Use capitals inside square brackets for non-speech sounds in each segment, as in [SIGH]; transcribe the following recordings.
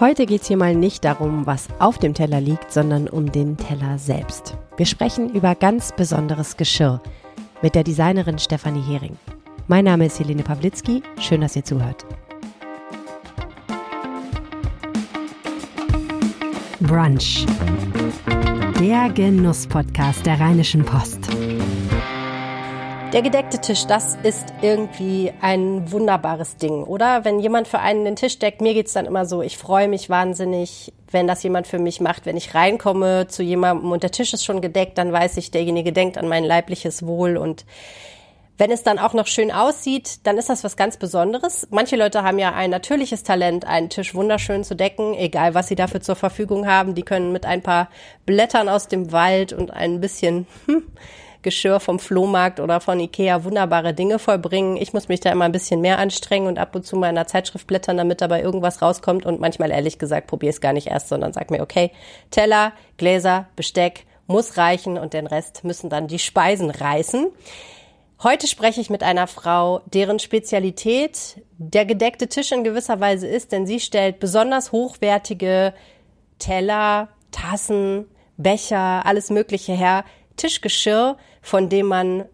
Heute geht es hier mal nicht darum, was auf dem Teller liegt, sondern um den Teller selbst. Wir sprechen über ganz besonderes Geschirr mit der Designerin Stefanie Hering. Mein Name ist Helene Pawlitzki. Schön, dass ihr zuhört. Brunch. Der Genuss-Podcast der Rheinischen Post. Der gedeckte Tisch, das ist irgendwie ein wunderbares Ding, oder? Wenn jemand für einen den Tisch deckt, mir geht's dann immer so, ich freue mich wahnsinnig, wenn das jemand für mich macht. Wenn ich reinkomme zu jemandem und der Tisch ist schon gedeckt, dann weiß ich, derjenige denkt an mein leibliches Wohl und wenn es dann auch noch schön aussieht, dann ist das was ganz Besonderes. Manche Leute haben ja ein natürliches Talent, einen Tisch wunderschön zu decken, egal was sie dafür zur Verfügung haben. Die können mit ein paar Blättern aus dem Wald und ein bisschen hm, Geschirr vom Flohmarkt oder von Ikea wunderbare Dinge vollbringen. Ich muss mich da immer ein bisschen mehr anstrengen und ab und zu mal in einer Zeitschrift blättern, damit dabei irgendwas rauskommt und manchmal ehrlich gesagt probiere es gar nicht erst, sondern sag mir, okay, Teller, Gläser, Besteck muss reichen und den Rest müssen dann die Speisen reißen. Heute spreche ich mit einer Frau, deren Spezialität der gedeckte Tisch in gewisser Weise ist, denn sie stellt besonders hochwertige Teller, Tassen, Becher, alles Mögliche her, Tischgeschirr, von dem man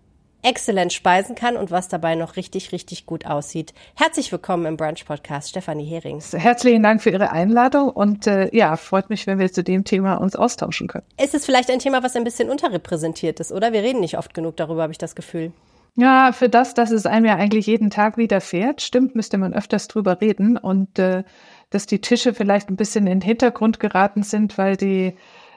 exzellent speisen kann und was dabei noch richtig, richtig gut aussieht. Herzlich willkommen im Brunch Podcast, Stefanie Hering. Herzlichen Dank für Ihre Einladung und äh, ja, freut mich, wenn wir zu dem Thema uns austauschen können. Ist es vielleicht ein Thema, was ein bisschen unterrepräsentiert ist, oder? Wir reden nicht oft genug darüber, habe ich das Gefühl. Ja, für das, dass es einem ja eigentlich jeden Tag widerfährt, stimmt, müsste man öfters drüber reden und äh, dass die Tische vielleicht ein bisschen in den Hintergrund geraten sind, weil die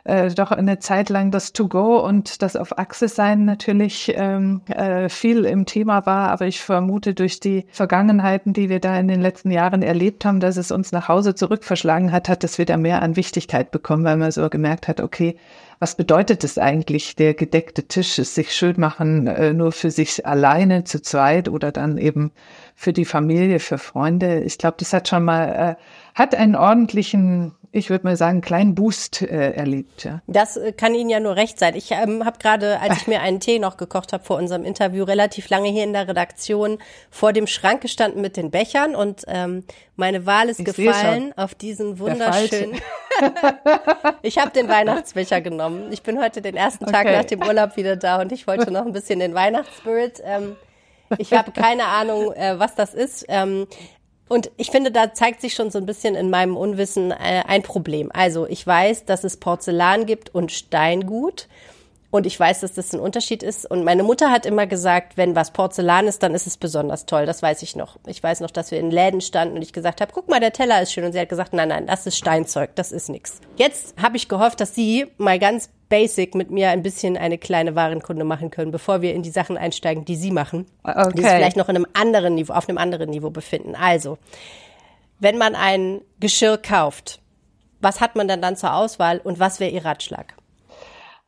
äh, doch eine Zeit lang das To-Go und das auf Achse sein natürlich ähm, äh, viel im Thema war. Aber ich vermute durch die Vergangenheiten, die wir da in den letzten Jahren erlebt haben, dass es uns nach Hause zurückverschlagen hat, hat es wieder mehr an Wichtigkeit bekommen, weil man so gemerkt hat, okay, was bedeutet es eigentlich, der gedeckte Tisch, es sich schön machen, äh, nur für sich alleine, zu zweit oder dann eben für die Familie, für Freunde. Ich glaube, das hat schon mal, äh, hat einen ordentlichen ich würde mal sagen, kleinen Boost äh, erlebt. Ja. Das äh, kann Ihnen ja nur recht sein. Ich ähm, habe gerade, als ich mir einen Tee noch gekocht habe vor unserem Interview, relativ lange hier in der Redaktion vor dem Schrank gestanden mit den Bechern und ähm, meine Wahl ist ich gefallen auf diesen wunderschönen. [LAUGHS] ich habe den Weihnachtsbecher genommen. Ich bin heute den ersten Tag okay. nach dem Urlaub wieder da und ich wollte noch ein bisschen den Weihnachtsspirit. Ähm, ich habe keine Ahnung, äh, was das ist. Ähm, und ich finde, da zeigt sich schon so ein bisschen in meinem Unwissen äh, ein Problem. Also ich weiß, dass es Porzellan gibt und Steingut. Und ich weiß, dass das ein Unterschied ist. Und meine Mutter hat immer gesagt, wenn was Porzellan ist, dann ist es besonders toll. Das weiß ich noch. Ich weiß noch, dass wir in Läden standen und ich gesagt habe, guck mal, der Teller ist schön. Und sie hat gesagt, nein, nein, das ist Steinzeug, das ist nix. Jetzt habe ich gehofft, dass sie mal ganz basic mit mir ein bisschen eine kleine Warenkunde machen können, bevor wir in die Sachen einsteigen, die Sie machen, okay. die sich vielleicht noch in einem anderen Niveau, auf einem anderen Niveau befinden. Also, wenn man ein Geschirr kauft, was hat man dann dann zur Auswahl und was wäre Ihr Ratschlag?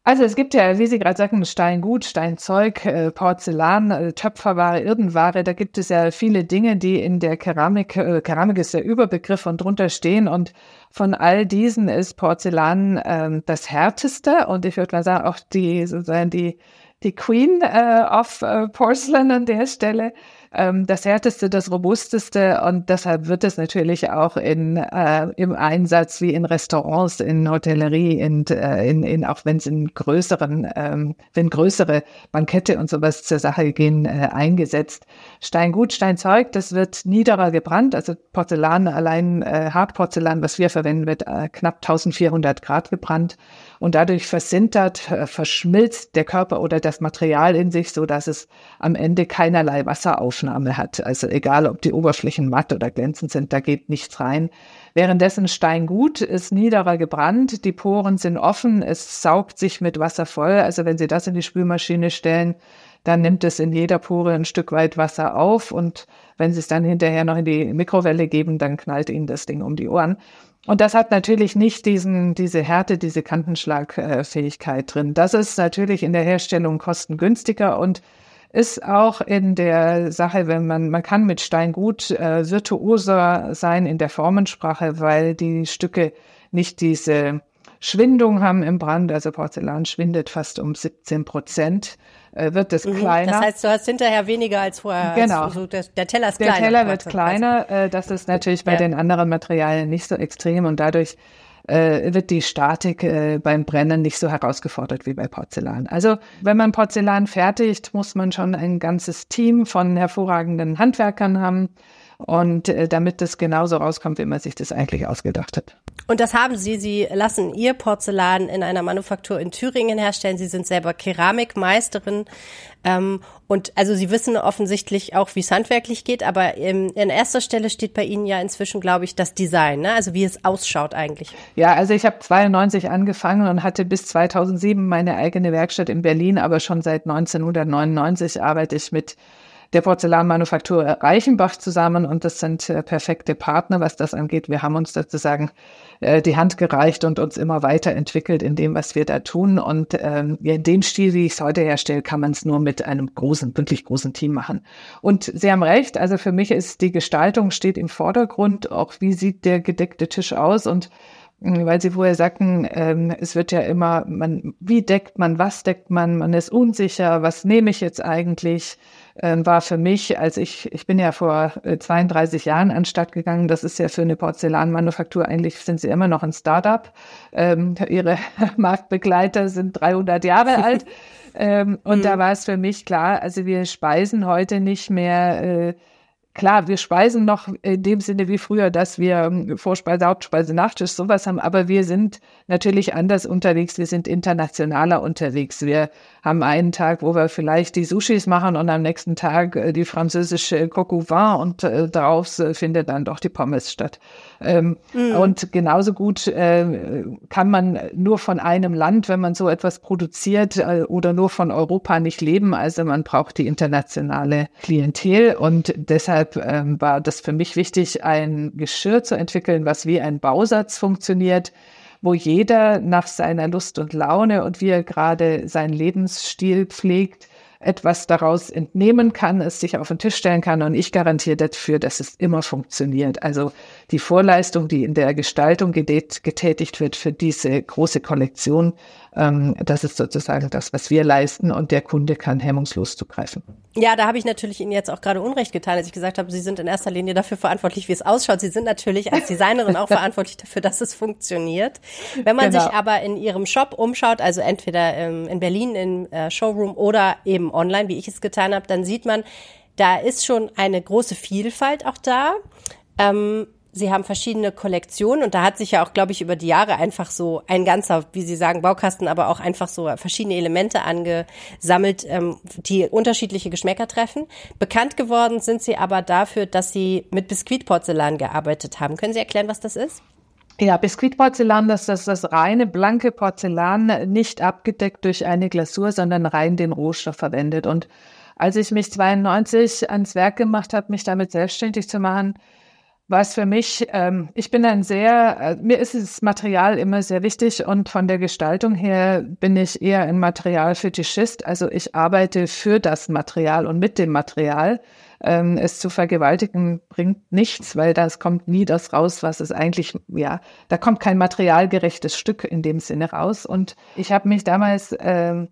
Also es gibt ja, wie Sie gerade sagten, Steingut, Steinzeug, äh, Porzellan, äh, Töpferware, Irdenware. Da gibt es ja viele Dinge, die in der Keramik, äh, Keramik ist der Überbegriff und drunter stehen. Und von all diesen ist Porzellan ähm, das härteste und ich würde mal sagen auch die sozusagen die die Queen äh, of Porcelain an der Stelle ähm, das härteste, das robusteste und deshalb wird es natürlich auch in, äh, im Einsatz wie in Restaurants, in Hotellerie, in, äh, in, in auch wenn es in größeren, ähm, wenn größere Bankette und sowas zur Sache gehen, äh, eingesetzt. Steingut, Steinzeug, das wird niederer gebrannt, also Porzellan, allein äh, Hartporzellan, was wir verwenden, wird äh, knapp 1400 Grad gebrannt und dadurch versintert, verschmilzt der Körper oder das Material in sich, so dass es am Ende keinerlei Wasseraufnahme hat. Also egal, ob die Oberflächen matt oder glänzend sind, da geht nichts rein. Währenddessen Steingut ist niederer gebrannt, die Poren sind offen, es saugt sich mit Wasser voll. Also wenn Sie das in die Spülmaschine stellen, dann nimmt es in jeder Pore ein Stück weit Wasser auf und wenn Sie es dann hinterher noch in die Mikrowelle geben, dann knallt Ihnen das Ding um die Ohren. Und das hat natürlich nicht diesen, diese Härte, diese Kantenschlagfähigkeit drin. Das ist natürlich in der Herstellung kostengünstiger und ist auch in der Sache, wenn man, man kann mit Steingut äh, virtuoser sein in der Formensprache, weil die Stücke nicht diese Schwindung haben im Brand. Also Porzellan schwindet fast um 17 Prozent. äh, wird es mhm. kleiner. Das heißt, du hast hinterher weniger als vorher. Genau. Also der, der, Teller ist der kleiner. Der Teller wird kleiner. Äh, das ist natürlich bei ja. den anderen Materialien nicht so extrem und dadurch äh, wird die Statik äh, beim Brennen nicht so herausgefordert wie bei Porzellan. Also wenn man Porzellan fertigt, muss man schon ein ganzes Team von hervorragenden Handwerkern haben und äh, damit das genauso rauskommt, wie man sich das eigentlich ausgedacht hat. Und das haben Sie. Sie lassen Ihr Porzellan in einer Manufaktur in Thüringen herstellen. Sie sind selber Keramikmeisterin. Ähm, und also Sie wissen offensichtlich auch, wie es handwerklich geht. Aber in, in erster Stelle steht bei Ihnen ja inzwischen, glaube ich, das Design, ne? also wie es ausschaut eigentlich. Ja, also ich habe 92 angefangen und hatte bis 2007 meine eigene Werkstatt in Berlin. Aber schon seit 1999 arbeite ich mit der Porzellanmanufaktur Reichenbach zusammen und das sind äh, perfekte Partner, was das angeht. Wir haben uns sozusagen äh, die Hand gereicht und uns immer weiterentwickelt in dem, was wir da tun. Und ähm, in dem Stil, wie ich es heute herstelle, kann man es nur mit einem großen, wirklich großen Team machen. Und Sie haben recht, also für mich ist die Gestaltung steht im Vordergrund, auch wie sieht der gedeckte Tisch aus und weil Sie vorher sagten, ähm, es wird ja immer, man, wie deckt man, was deckt man, man ist unsicher, was nehme ich jetzt eigentlich? Äh, war für mich, als ich, ich bin ja vor 32 äh, Jahren anstatt gegangen, das ist ja für eine Porzellanmanufaktur, eigentlich sind sie immer noch ein Startup. Ähm, ihre [LAUGHS] Marktbegleiter sind 300 Jahre [LAUGHS] alt. ähm, und mhm. da war es für mich klar, also wir speisen heute nicht mehr äh, Klar, wir speisen noch in dem Sinne wie früher, dass wir ähm, Vorspeise, Hauptspeise, Nachtisch, sowas haben, aber wir sind natürlich anders unterwegs, wir sind internationaler unterwegs. Wir haben einen Tag, wo wir vielleicht die Sushis machen und am nächsten Tag äh, die französische Coq au vin und äh, daraus äh, findet dann doch die Pommes statt. Ähm, mhm. Und genauso gut äh, kann man nur von einem Land, wenn man so etwas produziert äh, oder nur von Europa nicht leben. Also man braucht die internationale Klientel und deshalb deshalb ähm, war das für mich wichtig, ein Geschirr zu entwickeln, was wie ein Bausatz funktioniert, wo jeder nach seiner Lust und Laune und wie er gerade seinen Lebensstil pflegt, etwas daraus entnehmen kann, es sich auf den Tisch stellen kann und ich garantiere dafür, dass es immer funktioniert. Also die Vorleistung, die in der Gestaltung getätigt wird für diese große Kollektion, ähm, das ist sozusagen das, was wir leisten und der Kunde kann hemmungslos zugreifen. Ja, da habe ich natürlich Ihnen jetzt auch gerade Unrecht getan, als ich gesagt habe, Sie sind in erster Linie dafür verantwortlich, wie es ausschaut. Sie sind natürlich als Designerin auch [LAUGHS] verantwortlich dafür, dass es funktioniert. Wenn man genau. sich aber in Ihrem Shop umschaut, also entweder ähm, in Berlin im äh, Showroom oder eben online, wie ich es getan habe, dann sieht man, da ist schon eine große Vielfalt auch da. Ähm, Sie haben verschiedene Kollektionen und da hat sich ja auch, glaube ich, über die Jahre einfach so ein ganzer, wie Sie sagen, Baukasten, aber auch einfach so verschiedene Elemente angesammelt, ähm, die unterschiedliche Geschmäcker treffen. Bekannt geworden sind Sie aber dafür, dass Sie mit Biskuitporzellan gearbeitet haben. Können Sie erklären, was das ist? Ja, Biskuitporzellan, das ist das reine blanke Porzellan, nicht abgedeckt durch eine Glasur, sondern rein den Rohstoff verwendet. Und als ich mich 92 ans Werk gemacht habe, mich damit selbstständig zu machen, was für mich, ähm, ich bin ein sehr, äh, mir ist das Material immer sehr wichtig und von der Gestaltung her bin ich eher ein Materialfetischist. Also ich arbeite für das Material und mit dem Material. Ähm, es zu vergewaltigen bringt nichts, weil das kommt nie das raus, was es eigentlich, ja, da kommt kein materialgerechtes Stück in dem Sinne raus. Und ich habe mich damals, ähm,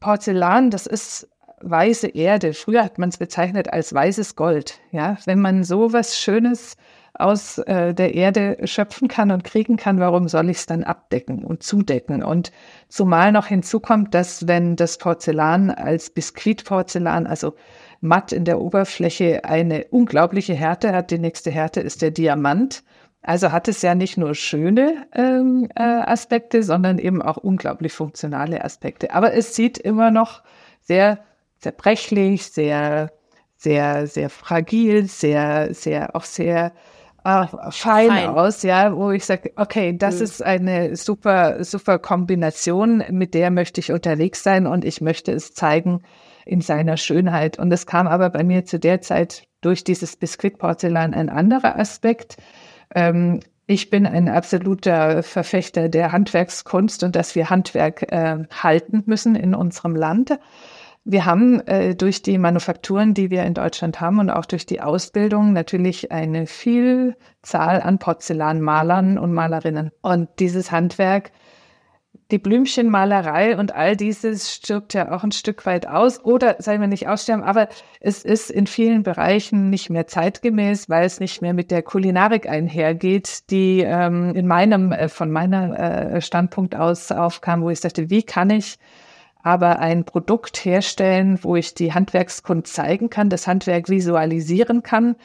Porzellan, das ist weiße Erde. Früher hat man es bezeichnet als weißes Gold. Ja, wenn man so was Schönes aus äh, der Erde schöpfen kann und kriegen kann, warum soll ich es dann abdecken und zudecken? Und zumal noch hinzukommt, dass wenn das Porzellan als Biskuitporzellan, also matt in der Oberfläche, eine unglaubliche Härte hat, die nächste Härte ist der Diamant. Also hat es ja nicht nur schöne ähm, äh, Aspekte, sondern eben auch unglaublich funktionale Aspekte. Aber es sieht immer noch sehr zerbrechlich, sehr, sehr, sehr fragil, sehr, sehr, auch sehr äh, fein, fein, aus, ja, wo ich sage, okay, das mhm. ist eine super, super Kombination, mit der möchte ich unterwegs sein und ich möchte es zeigen in seiner Schönheit. Und es kam aber bei mir zu der Zeit durch dieses Biskuitporzellan ein anderer Aspekt. Ähm, ich bin ein absoluter Verfechter der Handwerkskunst und dass wir Handwerk äh, halten müssen in unserem Land. Wir haben äh, durch die Manufakturen, die wir in Deutschland haben und auch durch die Ausbildung natürlich eine Vielzahl an Porzellanmalern und Malerinnen. Und dieses Handwerk die Blümchenmalerei und all dieses stirbt ja auch ein Stück weit aus oder sei wir nicht aussterben, aber es ist in vielen Bereichen nicht mehr zeitgemäß, weil es nicht mehr mit der Kulinarik einhergeht, die ähm, in meinem, äh, von meiner äh, Standpunkt aus aufkam, wo ich sagte, wie kann ich aber ein Produkt herstellen, wo ich die Handwerkskunst zeigen kann, das Handwerk visualisieren kann,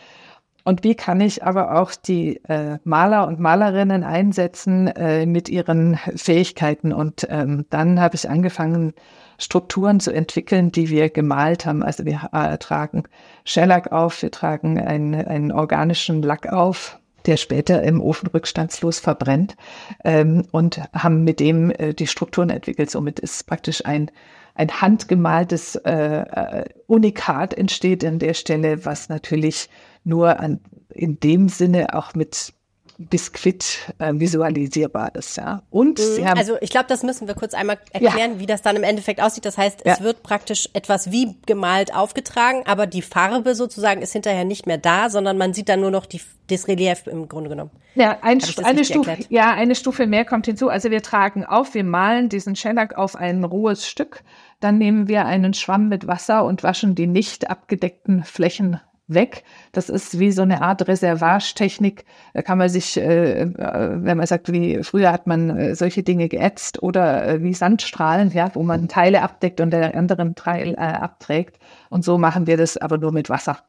und wie kann ich aber auch die äh, Maler und Malerinnen einsetzen äh, mit ihren Fähigkeiten? Und ähm, dann habe ich angefangen, Strukturen zu entwickeln, die wir gemalt haben. Also wir äh, tragen Shellac auf, wir tragen einen, einen organischen Lack auf, der später im Ofen rückstandslos verbrennt ähm, und haben mit dem äh, die Strukturen entwickelt. Somit ist praktisch ein ein handgemaltes äh, äh Unikat entsteht an der Stelle, was natürlich nur an, in dem Sinne auch mit Biskuit äh, visualisierbar ist, ja. Und mhm. sie haben also ich glaube, das müssen wir kurz einmal erklären, ja. wie das dann im Endeffekt aussieht. Das heißt, es ja. wird praktisch etwas wie gemalt aufgetragen, aber die Farbe sozusagen ist hinterher nicht mehr da, sondern man sieht dann nur noch die, das Relief im Grunde genommen. Ja, ein, eine Stufe, erklärt? ja, eine Stufe mehr kommt hinzu. Also wir tragen auf, wir malen diesen Shellac auf ein rohes Stück, dann nehmen wir einen Schwamm mit Wasser und waschen die nicht abgedeckten Flächen weg. Das ist wie so eine Art Reservagetechnik. Da kann man sich, äh, äh, wenn man sagt, wie früher hat man äh, solche Dinge geätzt oder äh, wie Sandstrahlen, ja, wo man Teile abdeckt und der anderen Teil äh, abträgt. Und so machen wir das aber nur mit Wasser.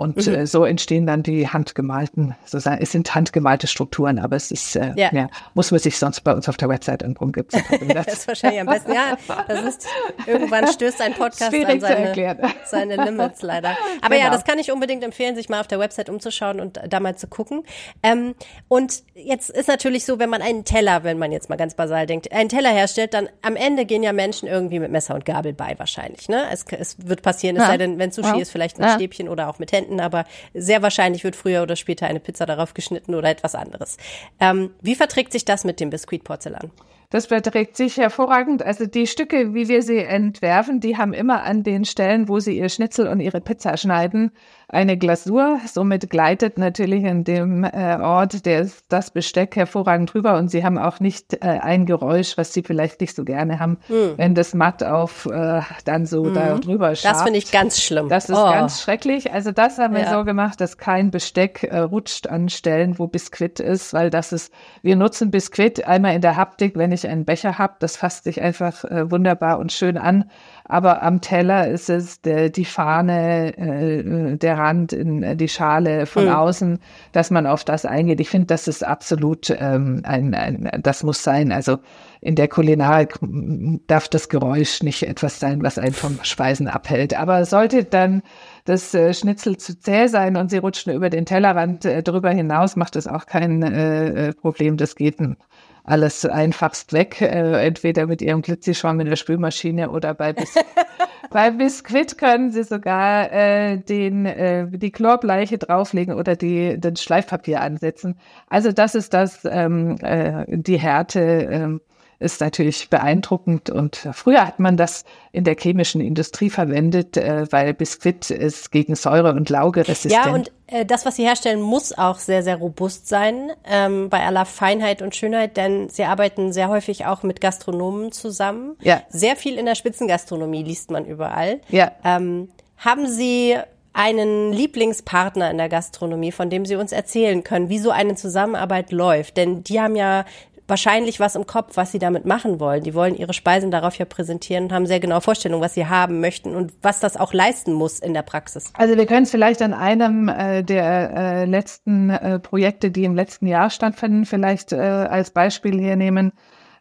Und mhm. äh, so entstehen dann die handgemalten, sozusagen, es sind handgemalte Strukturen, aber es ist, äh, ja. ja muss man sich sonst bei uns auf der Website angucken. Gibt's [LAUGHS] das ist wahrscheinlich am besten. Ja, das ist, irgendwann stößt ein Podcast an seine, seine Limits leider. Aber genau. ja, das kann ich unbedingt empfehlen, sich mal auf der Website umzuschauen und da mal zu gucken. Ähm, und jetzt ist natürlich so, wenn man einen Teller, wenn man jetzt mal ganz basal denkt, einen Teller herstellt, dann am Ende gehen ja Menschen irgendwie mit Messer und Gabel bei wahrscheinlich. Ne? Es, es wird passieren, es ja. sei denn, wenn Sushi ja. ist, vielleicht mit. Stäbchen oder auch mit Händen Händen, aber sehr wahrscheinlich wird früher oder später eine Pizza darauf geschnitten oder etwas anderes. Ähm, wie verträgt sich das mit dem Biskuitporzellan? Das verträgt sich hervorragend. Also die Stücke, wie wir sie entwerfen, die haben immer an den Stellen, wo sie ihr Schnitzel und ihre Pizza schneiden, eine Glasur. Somit gleitet natürlich in dem äh, Ort der, das Besteck hervorragend drüber und sie haben auch nicht äh, ein Geräusch, was sie vielleicht nicht so gerne haben, hm. wenn das matt auf äh, dann so hm. da drüber schabt. Das finde ich ganz schlimm. Das ist oh. ganz schrecklich. Also das haben wir ja. so gemacht, dass kein Besteck äh, rutscht an Stellen, wo Biskuit ist, weil das ist, wir nutzen Biskuit einmal in der Haptik, wenn ich einen Becher habe, das fasst sich einfach äh, wunderbar und schön an aber am Teller ist es der, die Fahne, äh, der Rand, in, äh, die Schale von mhm. außen, dass man auf das eingeht. Ich finde, das ist absolut ähm, ein, ein, das muss sein. Also in der Kulinarik darf das Geräusch nicht etwas sein, was einen vom Speisen abhält. Aber sollte dann das äh, Schnitzel zu zäh sein und sie rutschen über den Tellerrand äh, drüber hinaus, macht das auch kein äh, äh Problem. Das geht alles einfachst weg, äh, entweder mit ihrem Glitzischwamm in der Spülmaschine oder bei, Bis [LAUGHS] bei Biskuit können sie sogar äh, den, äh, die Chlorbleiche drauflegen oder die, den Schleifpapier ansetzen. Also das ist das, ähm, äh, die Härte, ähm, ist natürlich beeindruckend. Und früher hat man das in der chemischen Industrie verwendet, äh, weil Biskuit ist gegen Säure und Lauge resistent. Ja, und äh, das, was Sie herstellen, muss auch sehr, sehr robust sein, ähm, bei aller Feinheit und Schönheit, denn Sie arbeiten sehr häufig auch mit Gastronomen zusammen. Ja. Sehr viel in der Spitzengastronomie liest man überall. Ja. Ähm, haben Sie einen Lieblingspartner in der Gastronomie, von dem Sie uns erzählen können, wie so eine Zusammenarbeit läuft? Denn die haben ja wahrscheinlich was im Kopf, was sie damit machen wollen. Die wollen ihre Speisen darauf ja präsentieren und haben sehr genaue Vorstellungen, was sie haben möchten und was das auch leisten muss in der Praxis. Also wir können es vielleicht an einem äh, der äh, letzten äh, Projekte, die im letzten Jahr stattfinden, vielleicht äh, als Beispiel hier nehmen.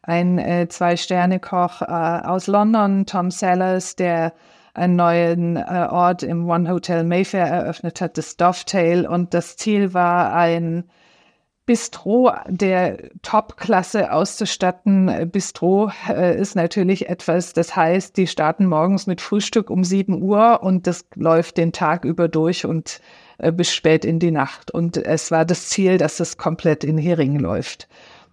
Ein äh, Zwei-Sterne-Koch äh, aus London, Tom Sellers, der einen neuen Ort im One Hotel Mayfair eröffnet hat, das Dovetail. Und das Ziel war ein Bistro der Top-Klasse auszustatten. Bistro äh, ist natürlich etwas, das heißt, die starten morgens mit Frühstück um 7 Uhr und das läuft den Tag über durch und äh, bis spät in die Nacht. Und es war das Ziel, dass das komplett in Heringen läuft.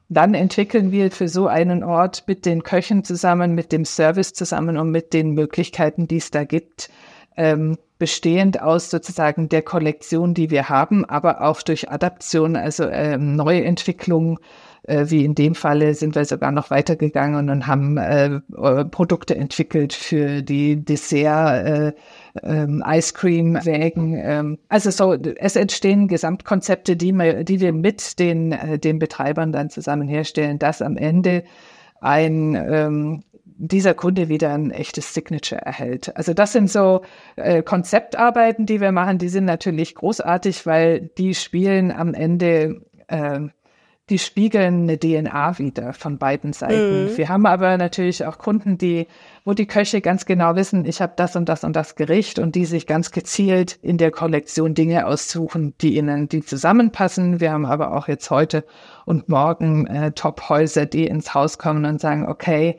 Dann entwickeln wir für so einen Ort mit den Köchen zusammen, mit dem Service zusammen und mit den Möglichkeiten, die es da gibt, ähm, bestehend aus sozusagen der Kollektion, die wir haben, aber auch durch Adaption, also ähm, Neuentwicklung äh, wie in dem Falle sind wir sogar noch weitergegangen und haben äh, Produkte entwickelt für die Dessert, äh, ähm, Ice Cream Wägen. Ähm, also so, es entstehen Gesamtkonzepte, die, wir, die wir mit den, äh, den Betreibern dann zusammen herstellen, dass am Ende ein ähm, dieser Kunde wieder ein echtes Signature erhält. Also das sind so äh, Konzeptarbeiten, die wir machen. Die sind natürlich großartig, weil die spielen am Ende äh, die spiegeln eine DNA wieder von beiden Seiten. Mhm. Wir haben aber natürlich auch Kunden, die, wo die Köche ganz genau wissen, ich habe das und das und das Gericht und die sich ganz gezielt in der Kollektion Dinge aussuchen, die ihnen, die zusammenpassen. Wir haben aber auch jetzt heute und morgen äh, Top-Häuser, die ins Haus kommen und sagen, okay,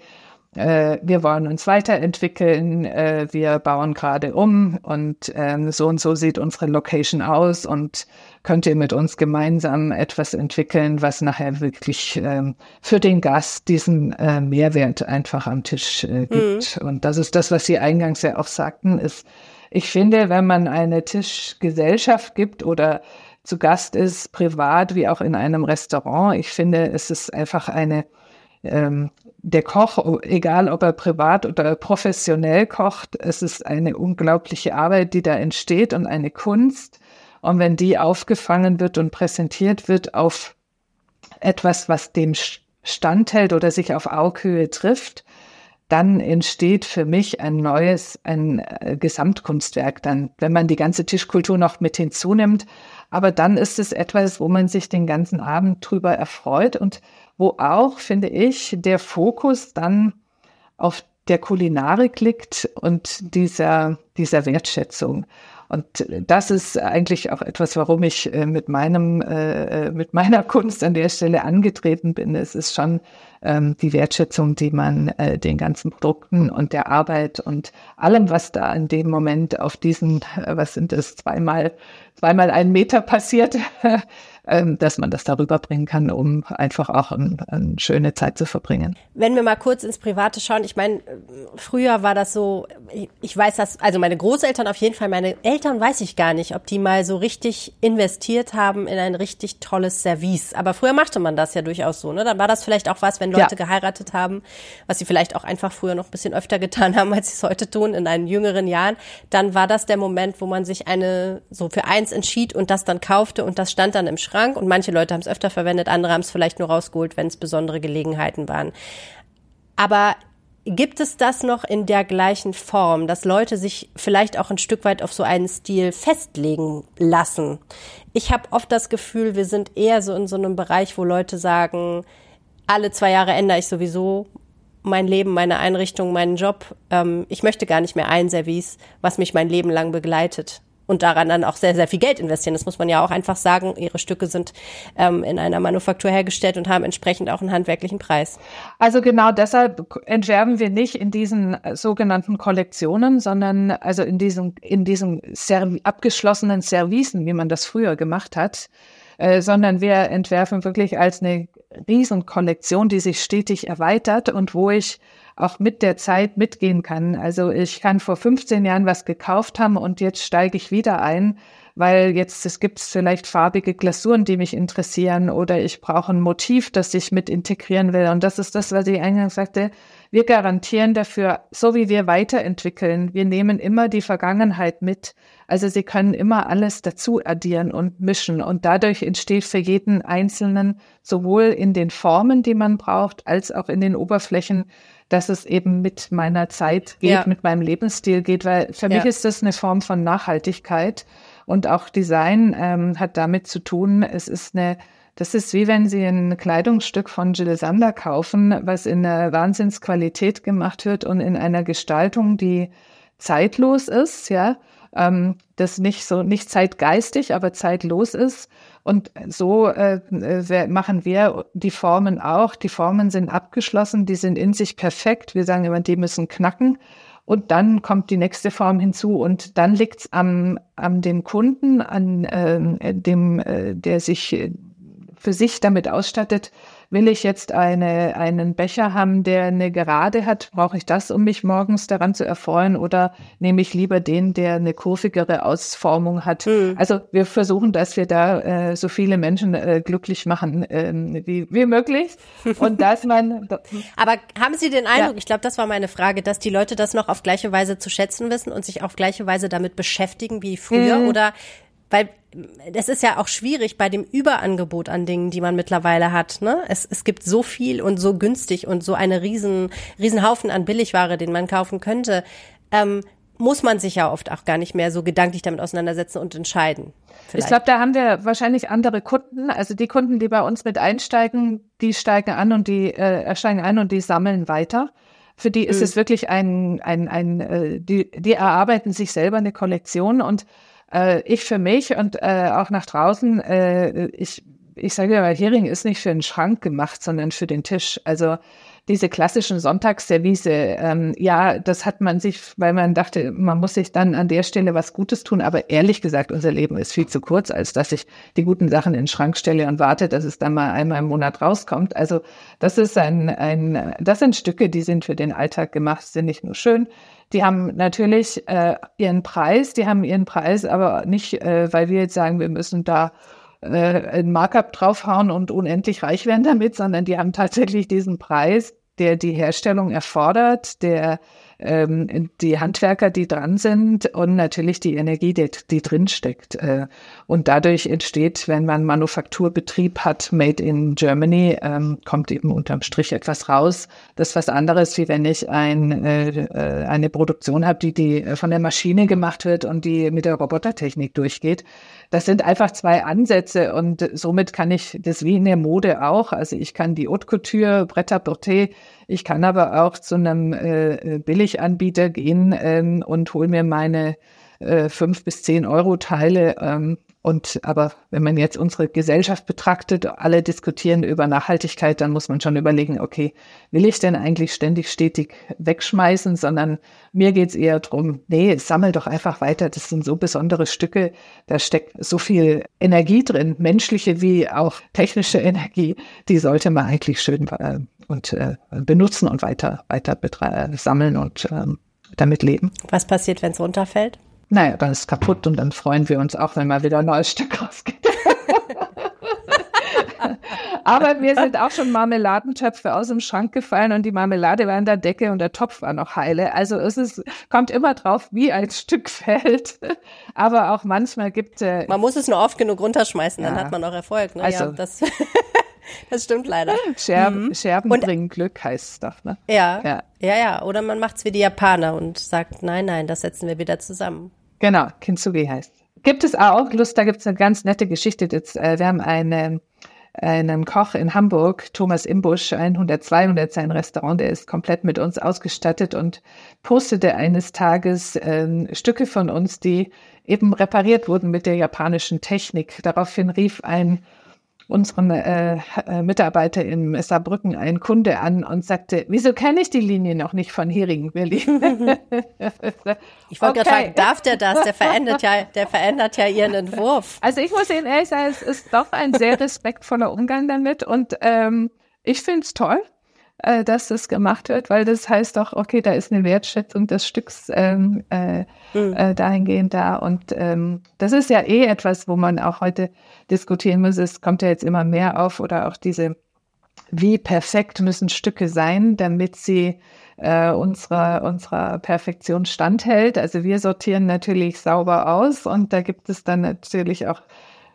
äh, wir wollen uns weiterentwickeln, äh, wir bauen gerade um und ähm, so und so sieht unsere Location aus und könnt ihr mit uns gemeinsam etwas entwickeln, was nachher wirklich ähm, für den Gast diesen äh, Mehrwert einfach am Tisch äh, gibt. Mhm. Und das ist das, was Sie eingangs ja auch sagten, ist, ich finde, wenn man eine Tischgesellschaft gibt oder zu Gast ist, privat wie auch in einem Restaurant, ich finde, es ist einfach eine ähm, der Koch, egal ob er privat oder professionell kocht, es ist eine unglaubliche Arbeit, die da entsteht und eine Kunst. Und wenn die aufgefangen wird und präsentiert wird auf etwas, was dem standhält oder sich auf Aughöhe trifft, dann entsteht für mich ein neues, ein äh, Gesamtkunstwerk dann, wenn man die ganze Tischkultur noch mit hinzunimmt. Aber dann ist es etwas, wo man sich den ganzen Abend drüber erfreut und wo auch, finde ich, der Fokus dann auf der Kulinarik liegt und dieser, dieser Wertschätzung. Und das ist eigentlich auch etwas, warum ich äh, mit meinem, äh, mit meiner [LAUGHS] Kunst an der Stelle angetreten bin. Es ist schon ähm, die Wertschätzung, die man äh, den ganzen Produkten und der Arbeit und allem, was da in dem Moment auf diesen, was sind das, zweimal, zweimal einen Meter passiert, [LAUGHS] dass man das darüber bringen kann, um einfach auch eine ein schöne Zeit zu verbringen. Wenn wir mal kurz ins Private schauen, ich meine, früher war das so, ich weiß das, also meine Großeltern auf jeden Fall, meine Eltern weiß ich gar nicht, ob die mal so richtig investiert haben in ein richtig tolles Service. Aber früher machte man das ja durchaus so, ne? Dann war das vielleicht auch was, wenn Leute ja. geheiratet haben, was sie vielleicht auch einfach früher noch ein bisschen öfter getan haben, als sie es heute tun, in einen jüngeren Jahren. Dann war das der Moment, wo man sich eine so für eins entschied und das dann kaufte und das stand dann im Schrank Schrank und manche Leute haben es öfter verwendet, andere haben es vielleicht nur rausgeholt, wenn es besondere Gelegenheiten waren. Aber gibt es das noch in der gleichen Form, dass Leute sich vielleicht auch ein Stück weit auf so einen Stil festlegen lassen? Ich habe oft das Gefühl, wir sind eher so in so einem Bereich, wo Leute sagen, alle zwei Jahre ändere ich sowieso mein Leben, meine Einrichtung, meinen Job. Ähm, ich möchte gar nicht mehr ein Service, was mich mein Leben lang begleitet und daran dann auch sehr, sehr viel Geld investieren. Das muss man ja auch einfach sagen. Ihre Stücke sind ähm, in einer Manufaktur hergestellt und haben entsprechend auch einen handwerklichen Preis. Also genau deshalb entwerben wir nicht in diesen äh, sogenannten Kollektionen, sondern also in diesen, in diesen Serv abgeschlossenen Servicen, wie man das früher gemacht hat, äh, sondern wir entwerfen wirklich als eine Riesenkollektion, die sich stetig erweitert und wo ich auch mit der Zeit mitgehen kann. Also ich kann vor 15 Jahren was gekauft haben und jetzt steige ich wieder ein, weil jetzt es gibt vielleicht farbige Glasuren, die mich interessieren oder ich brauche ein Motiv, das ich mit integrieren will. Und das ist das, was ich eingangs sagte. Wir garantieren dafür, so wie wir weiterentwickeln, wir nehmen immer die Vergangenheit mit. Also Sie können immer alles dazu addieren und mischen. Und dadurch entsteht für jeden Einzelnen sowohl in den Formen, die man braucht, als auch in den Oberflächen dass es eben mit meiner Zeit geht, ja. mit meinem Lebensstil geht, weil für ja. mich ist das eine Form von Nachhaltigkeit und auch Design ähm, hat damit zu tun, es ist eine das ist wie wenn Sie ein Kleidungsstück von Jill Sander kaufen, was in einer Wahnsinnsqualität gemacht wird und in einer Gestaltung, die zeitlos ist, ja, ähm, das nicht so, nicht zeitgeistig, aber zeitlos ist. Und so äh, äh, machen wir die Formen auch. Die Formen sind abgeschlossen, die sind in sich perfekt. Wir sagen immer, die müssen knacken. Und dann kommt die nächste Form hinzu und dann liegt's am, am dem Kunden, an äh, dem, äh, der sich für sich damit ausstattet, Will ich jetzt eine, einen Becher haben, der eine Gerade hat? Brauche ich das, um mich morgens daran zu erfreuen? Oder nehme ich lieber den, der eine kurvigere Ausformung hat? Mhm. Also wir versuchen, dass wir da äh, so viele Menschen äh, glücklich machen äh, wie, wie möglich. Und [LAUGHS] dass man. Aber haben Sie den Eindruck, ja. ich glaube, das war meine Frage, dass die Leute das noch auf gleiche Weise zu schätzen wissen und sich auf gleiche Weise damit beschäftigen wie früher? Mhm. Oder weil es ist ja auch schwierig bei dem Überangebot an Dingen, die man mittlerweile hat. Ne? Es, es gibt so viel und so günstig und so eine riesen, riesen Haufen an Billigware, den man kaufen könnte. Ähm, muss man sich ja oft auch gar nicht mehr so gedanklich damit auseinandersetzen und entscheiden. Vielleicht. Ich glaube, da haben wir wahrscheinlich andere Kunden. Also die Kunden, die bei uns mit einsteigen, die steigen an und die äh, steigen ein und die sammeln weiter. Für die ist mhm. es wirklich ein, ein, ein, äh, die, die erarbeiten sich selber eine Kollektion und äh, ich für mich und äh, auch nach draußen, äh, ich, ich sage ja, Hering ist nicht für den Schrank gemacht, sondern für den Tisch. Also diese klassischen Sonntagsservice, ähm, ja, das hat man sich, weil man dachte, man muss sich dann an der Stelle was Gutes tun. Aber ehrlich gesagt, unser Leben ist viel zu kurz, als dass ich die guten Sachen in den Schrank stelle und warte, dass es dann mal einmal im Monat rauskommt. Also das ist ein, ein das sind Stücke, die sind für den Alltag gemacht, sind nicht nur schön, die haben natürlich äh, ihren Preis, die haben ihren Preis, aber nicht, äh, weil wir jetzt sagen, wir müssen da äh, ein Markup draufhauen und unendlich reich werden damit, sondern die haben tatsächlich diesen Preis, der die Herstellung erfordert, der ähm, die Handwerker, die dran sind und natürlich die Energie, die, die drin steckt. Äh, und dadurch entsteht, wenn man Manufakturbetrieb hat, made in Germany, ähm, kommt eben unterm Strich etwas raus. Das ist was anderes, wie wenn ich ein, äh, eine Produktion habe, die, die von der Maschine gemacht wird und die mit der Robotertechnik durchgeht. Das sind einfach zwei Ansätze und somit kann ich das wie in der Mode auch. Also ich kann die Haute Couture, Pret-à-Porter, ich kann aber auch zu einem äh, äh Billiganbieter gehen ähm, und hol mir meine äh, fünf bis zehn Euro Teile ähm, und aber wenn man jetzt unsere Gesellschaft betrachtet, alle diskutieren über Nachhaltigkeit, dann muss man schon überlegen, okay, will ich denn eigentlich ständig stetig wegschmeißen, sondern mir geht's eher drum, nee, sammel doch einfach weiter. Das sind so besondere Stücke, da steckt so viel Energie drin, menschliche wie auch technische Energie, die sollte man eigentlich schön äh, und äh, benutzen und weiter weiter sammeln und ähm, damit leben. Was passiert, wenn es runterfällt? Naja, dann ist es kaputt und dann freuen wir uns auch, wenn mal wieder ein neues Stück [LAUGHS] rausgeht. Aber mir sind auch schon Marmeladentöpfe aus dem Schrank gefallen und die Marmelade war in der Decke und der Topf war noch heile. Also es ist, kommt immer drauf, wie ein Stück [LAUGHS] fällt. Aber auch manchmal gibt äh, Man muss es nur oft genug runterschmeißen, ja. dann hat man auch Erfolg. Ne? Also, ja, das [LAUGHS] Das stimmt leider. Scherben, mhm. Scherben und, bringen Glück heißt es doch, ne? Ja, ja. Ja, ja. Oder man macht's wie die Japaner und sagt, nein, nein, das setzen wir wieder zusammen. Genau, Kintsugi heißt. Gibt es auch, Lust, da gibt es eine ganz nette Geschichte. Jetzt, äh, wir haben eine, einen Koch in Hamburg, Thomas Imbusch, 102 und sein Restaurant, der ist komplett mit uns ausgestattet und postete eines Tages äh, Stücke von uns, die eben repariert wurden mit der japanischen Technik. Daraufhin rief ein unseren äh, äh, Mitarbeiter in Saarbrücken ein Kunde an und sagte, wieso kenne ich die Linie noch nicht von Heringen, Berlin? [LAUGHS] ich wollte okay. gerade fragen, darf der das? Der verändert ja, der verändert ja ihren Entwurf. Also ich muss Ihnen ehrlich sagen, es ist doch ein sehr [LAUGHS] respektvoller Umgang damit und ähm, ich finde es toll äh, dass das gemacht wird, weil das heißt doch, okay, da ist eine Wertschätzung des Stücks ähm, äh, mhm. äh, dahingehend da. Und ähm, das ist ja eh etwas, wo man auch heute diskutieren muss. Es kommt ja jetzt immer mehr auf oder auch diese, wie perfekt müssen Stücke sein, damit sie äh, unserer, unserer Perfektion standhält. Also wir sortieren natürlich sauber aus und da gibt es dann natürlich auch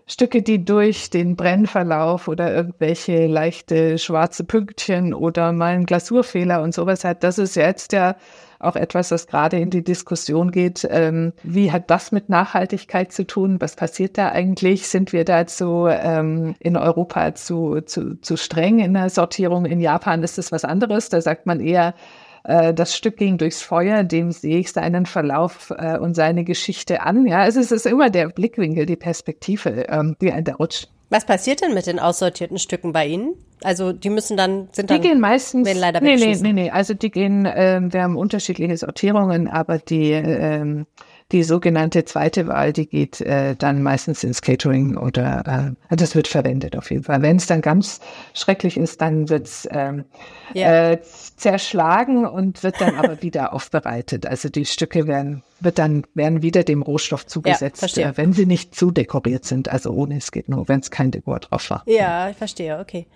Stücke, die durch den Brennverlauf oder irgendwelche leichte schwarze Pünktchen oder mal einen Glasurfehler und sowas hat, das ist jetzt ja auch etwas, das gerade in die Diskussion geht. Ähm, wie hat das mit Nachhaltigkeit zu tun? Was passiert da eigentlich? Sind wir dazu ähm, in Europa zu, zu, zu streng in der Sortierung? In Japan ist es was anderes. Da sagt man eher, äh, das Stück ging durchs Feuer, dem sehe ich seinen Verlauf äh, und seine Geschichte an. Ja, also es ist immer der Blickwinkel, die Perspektive, ähm, die ein da rutscht. Was passiert denn mit den aussortierten Stücken bei Ihnen? Also die müssen dann sind dann die gehen meistens werden leider nee, nee nee nee also die gehen ähm, wir haben unterschiedliche Sortierungen aber die ähm, die sogenannte zweite Wahl, die geht äh, dann meistens ins Catering oder äh, das wird verwendet auf jeden Fall. Wenn es dann ganz schrecklich ist, dann wird's ähm, ja. äh, zerschlagen und wird dann aber [LAUGHS] wieder aufbereitet. Also die Stücke werden wird dann werden wieder dem Rohstoff zugesetzt, ja, äh, wenn sie nicht zu dekoriert sind. Also ohne es geht nur, wenn es kein Dekor drauf war. Ja, ich verstehe. Okay.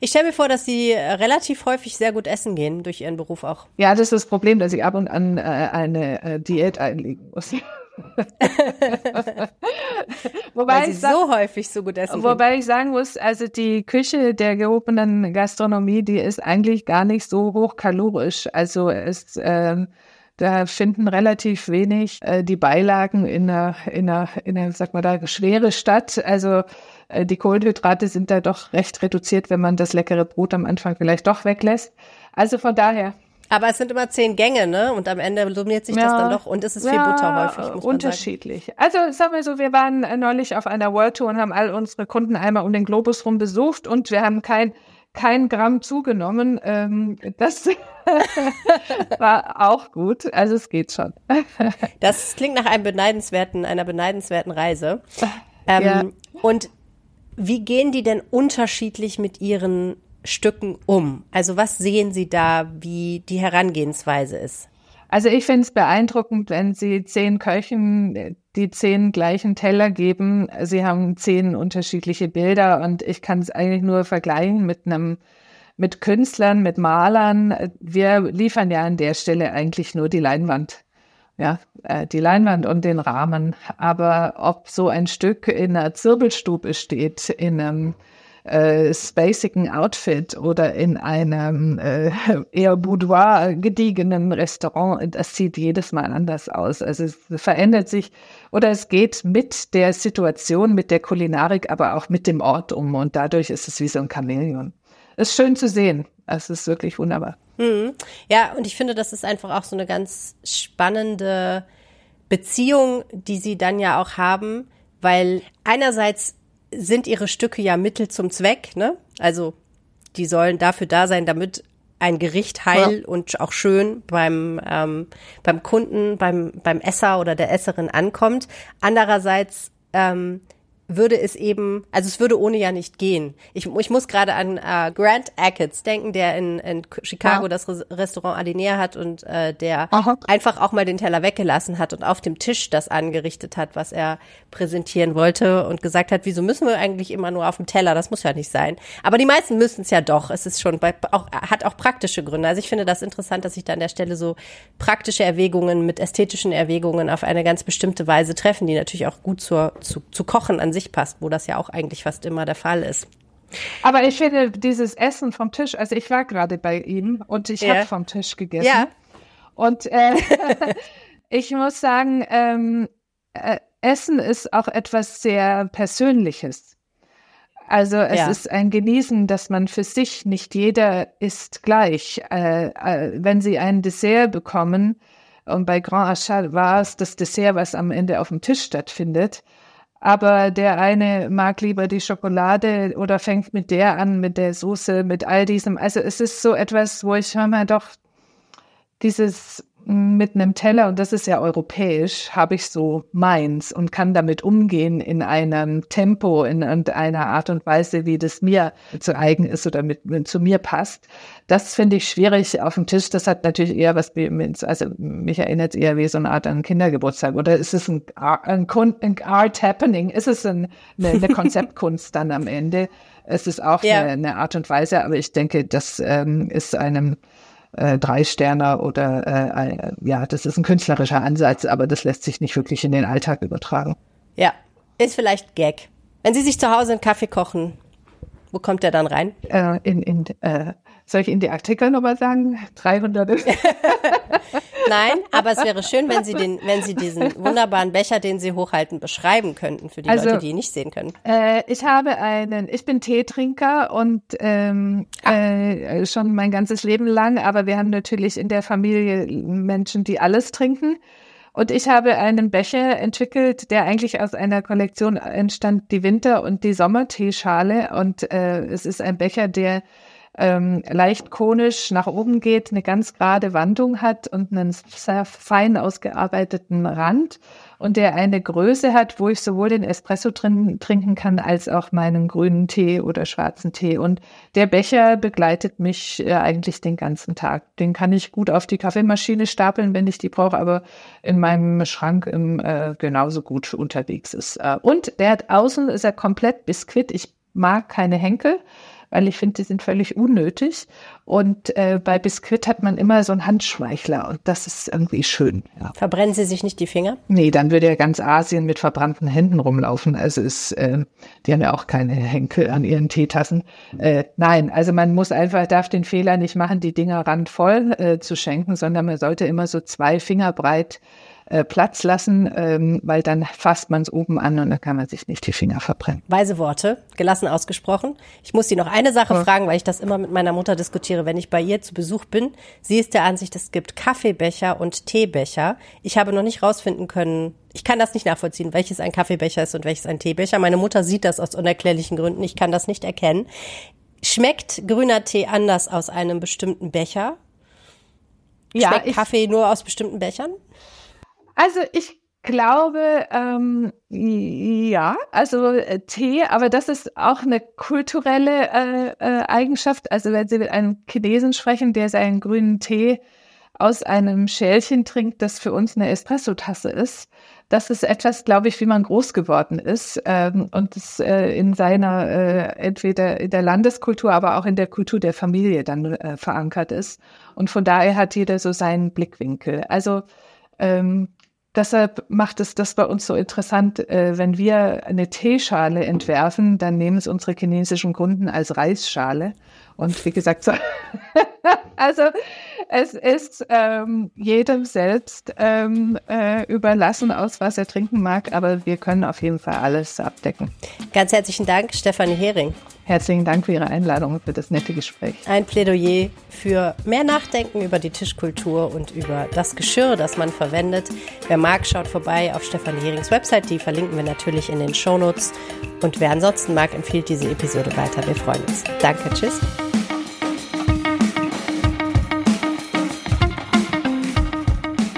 Ich stelle mir vor, dass Sie relativ häufig sehr gut essen gehen durch Ihren Beruf auch. Ja, das ist das Problem, dass ich ab und an äh, eine äh, Diät einlegen muss. [LAUGHS] wobei Weil sie so häufig so gut essen. Wobei gehen. ich sagen muss, also die Küche der gehobenen Gastronomie, die ist eigentlich gar nicht so hochkalorisch. Also es ähm, da finden relativ wenig äh, die Beilagen in einer, in einer, in einer, sag mal da, schwere Stadt. Also äh, die Kohlenhydrate sind da doch recht reduziert, wenn man das leckere Brot am Anfang vielleicht doch weglässt. Also von daher. Aber es sind immer zehn Gänge, ne? Und am Ende summiert sich ja, das dann doch und es ist viel ja, Butter häufig. Muss unterschiedlich. Man sagen. Also sagen wir so, wir waren neulich auf einer World Tour und haben all unsere Kunden einmal um den Globus rum besucht und wir haben kein kein Gramm zugenommen. Ähm, das [LAUGHS] war auch gut. Also es geht schon. [LAUGHS] das klingt nach einem beneidenswerten, einer beneidenswerten Reise. Ähm, ja. Und wie gehen die denn unterschiedlich mit ihren Stücken um? Also was sehen Sie da, wie die Herangehensweise ist? Also ich finde es beeindruckend, wenn Sie zehn Köchen die zehn gleichen Teller geben. Sie haben zehn unterschiedliche Bilder und ich kann es eigentlich nur vergleichen mit einem mit Künstlern, mit Malern. Wir liefern ja an der Stelle eigentlich nur die Leinwand. Ja, äh, die Leinwand und den Rahmen. Aber ob so ein Stück in einer Zirbelstube steht, in einem äh, spacigen Outfit oder in einem äh, eher boudoir gediegenen Restaurant, das sieht jedes Mal anders aus. Also es verändert sich oder es geht mit der Situation, mit der Kulinarik, aber auch mit dem Ort um und dadurch ist es wie so ein Chamäleon. Ist schön zu sehen. Es ist wirklich wunderbar. Mhm. Ja, und ich finde, das ist einfach auch so eine ganz spannende Beziehung, die sie dann ja auch haben, weil einerseits sind ihre Stücke ja Mittel zum Zweck, ne? Also die sollen dafür da sein, damit ein Gericht heil ja. und auch schön beim, ähm, beim Kunden, beim, beim Esser oder der Esserin ankommt. Andererseits ähm, würde es eben, also es würde ohne ja nicht gehen. Ich, ich muss gerade an äh, Grant Achatz denken, der in, in Chicago ja. das Restaurant Alinea hat und äh, der Aha. einfach auch mal den Teller weggelassen hat und auf dem Tisch das angerichtet hat, was er präsentieren wollte und gesagt hat, wieso müssen wir eigentlich immer nur auf dem Teller? Das muss ja nicht sein. Aber die meisten müssen es ja doch. Es ist schon bei, auch, hat auch praktische Gründe. Also ich finde das interessant, dass sich da an der Stelle so praktische Erwägungen mit ästhetischen Erwägungen auf eine ganz bestimmte Weise treffen, die natürlich auch gut zur, zu, zu kochen an sich passt, wo das ja auch eigentlich fast immer der Fall ist. Aber ich finde dieses Essen vom Tisch, also ich war gerade bei ihm und ich ja. habe vom Tisch gegessen. Ja. Und äh, [LAUGHS] ich muss sagen, ähm, äh, Essen ist auch etwas sehr Persönliches. Also es ja. ist ein Genießen, dass man für sich, nicht jeder isst gleich. Äh, äh, wenn Sie ein Dessert bekommen, und bei Grand Achat war es das Dessert, was am Ende auf dem Tisch stattfindet, aber der eine mag lieber die Schokolade oder fängt mit der an, mit der Soße, mit all diesem. Also es ist so etwas, wo ich mal doch dieses mit einem Teller, und das ist ja europäisch, habe ich so meins und kann damit umgehen in einem Tempo, in, einer Art und Weise, wie das mir zu eigen ist oder mit, mit zu mir passt. Das finde ich schwierig auf dem Tisch. Das hat natürlich eher was also mich erinnert es eher wie so eine Art an Kindergeburtstag. Oder ist es ein, ein, ein Art Happening? Ist es ein, eine, eine Konzeptkunst dann am Ende? Es ist auch ja. eine, eine, Art und Weise, aber ich denke, das ähm, ist einem äh, drei Sterne oder äh, ja, das ist ein künstlerischer Ansatz, aber das lässt sich nicht wirklich in den Alltag übertragen. Ja, ist vielleicht Gag. Wenn Sie sich zu Hause einen Kaffee kochen, wo kommt der dann rein? Äh, in, in, äh, soll ich Ihnen die Artikel nochmal sagen? 300. [LAUGHS] [LAUGHS] Nein, aber es wäre schön, wenn Sie den, wenn Sie diesen wunderbaren Becher, den Sie hochhalten, beschreiben könnten für die also, Leute, die ihn nicht sehen können. Äh, ich habe einen, ich bin Teetrinker und ähm, äh, schon mein ganzes Leben lang, aber wir haben natürlich in der Familie Menschen, die alles trinken. Und ich habe einen Becher entwickelt, der eigentlich aus einer Kollektion entstand, die Winter- und die Sommerteeschale. Und äh, es ist ein Becher, der ähm, leicht konisch nach oben geht, eine ganz gerade Wandung hat und einen sehr fein ausgearbeiteten Rand und der eine Größe hat, wo ich sowohl den Espresso drin trinken kann als auch meinen grünen Tee oder schwarzen Tee. Und der Becher begleitet mich äh, eigentlich den ganzen Tag. Den kann ich gut auf die Kaffeemaschine stapeln, wenn ich die brauche, aber in meinem Schrank im, äh, genauso gut unterwegs ist. Äh, und der hat außen ist er komplett Biskuit. Ich mag keine Henkel weil ich finde, die sind völlig unnötig. Und äh, bei Biskuit hat man immer so einen Handschmeichler und das ist irgendwie schön. Ja. Verbrennen Sie sich nicht die Finger? Nee, dann würde ja ganz Asien mit verbrannten Händen rumlaufen. Also ist, äh, die haben ja auch keine Henkel an ihren Teetassen. Äh, nein, also man muss einfach, darf den Fehler nicht machen, die Dinger randvoll äh, zu schenken, sondern man sollte immer so zwei Finger breit äh, Platz lassen, ähm, weil dann fasst man es oben an und dann kann man sich nicht die Finger verbrennen. Weise Worte, gelassen ausgesprochen. Ich muss Sie noch eine Sache ja. fragen, weil ich das immer mit meiner Mutter diskutiere, wenn ich bei ihr zu Besuch bin. Sie ist der Ansicht, es gibt Kaffeebecher und Teebecher. Ich habe noch nicht rausfinden können, ich kann das nicht nachvollziehen, welches ein Kaffeebecher ist und welches ein Teebecher. Meine Mutter sieht das aus unerklärlichen Gründen. Ich kann das nicht erkennen. Schmeckt grüner Tee anders aus einem bestimmten Becher? Schmeckt ja, Kaffee nur aus bestimmten Bechern? Also ich glaube, ähm, ja, also äh, Tee, aber das ist auch eine kulturelle äh, äh, Eigenschaft. Also wenn Sie mit einem Chinesen sprechen, der seinen grünen Tee aus einem Schälchen trinkt, das für uns eine Espressotasse ist, das ist etwas, glaube ich, wie man groß geworden ist ähm, und das äh, in seiner äh, entweder in der Landeskultur, aber auch in der Kultur der Familie dann äh, verankert ist. Und von daher hat jeder so seinen Blickwinkel. Also ähm, Deshalb macht es das bei uns so interessant, äh, wenn wir eine Teeschale entwerfen, dann nehmen es unsere chinesischen Kunden als Reisschale. Und wie gesagt, so [LAUGHS] also es ist ähm, jedem selbst ähm, äh, überlassen, aus was er trinken mag, aber wir können auf jeden Fall alles abdecken. Ganz herzlichen Dank, Stefanie Hering. Herzlichen Dank für Ihre Einladung und für das nette Gespräch. Ein Plädoyer für mehr Nachdenken über die Tischkultur und über das Geschirr, das man verwendet. Wer mag, schaut vorbei auf Stefanie Herings Website. Die verlinken wir natürlich in den Shownotes. Und wer ansonsten mag, empfiehlt diese Episode weiter. Wir freuen uns. Danke, tschüss.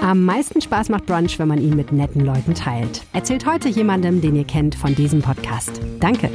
Am meisten Spaß macht Brunch, wenn man ihn mit netten Leuten teilt. Erzählt heute jemandem, den ihr kennt, von diesem Podcast. Danke.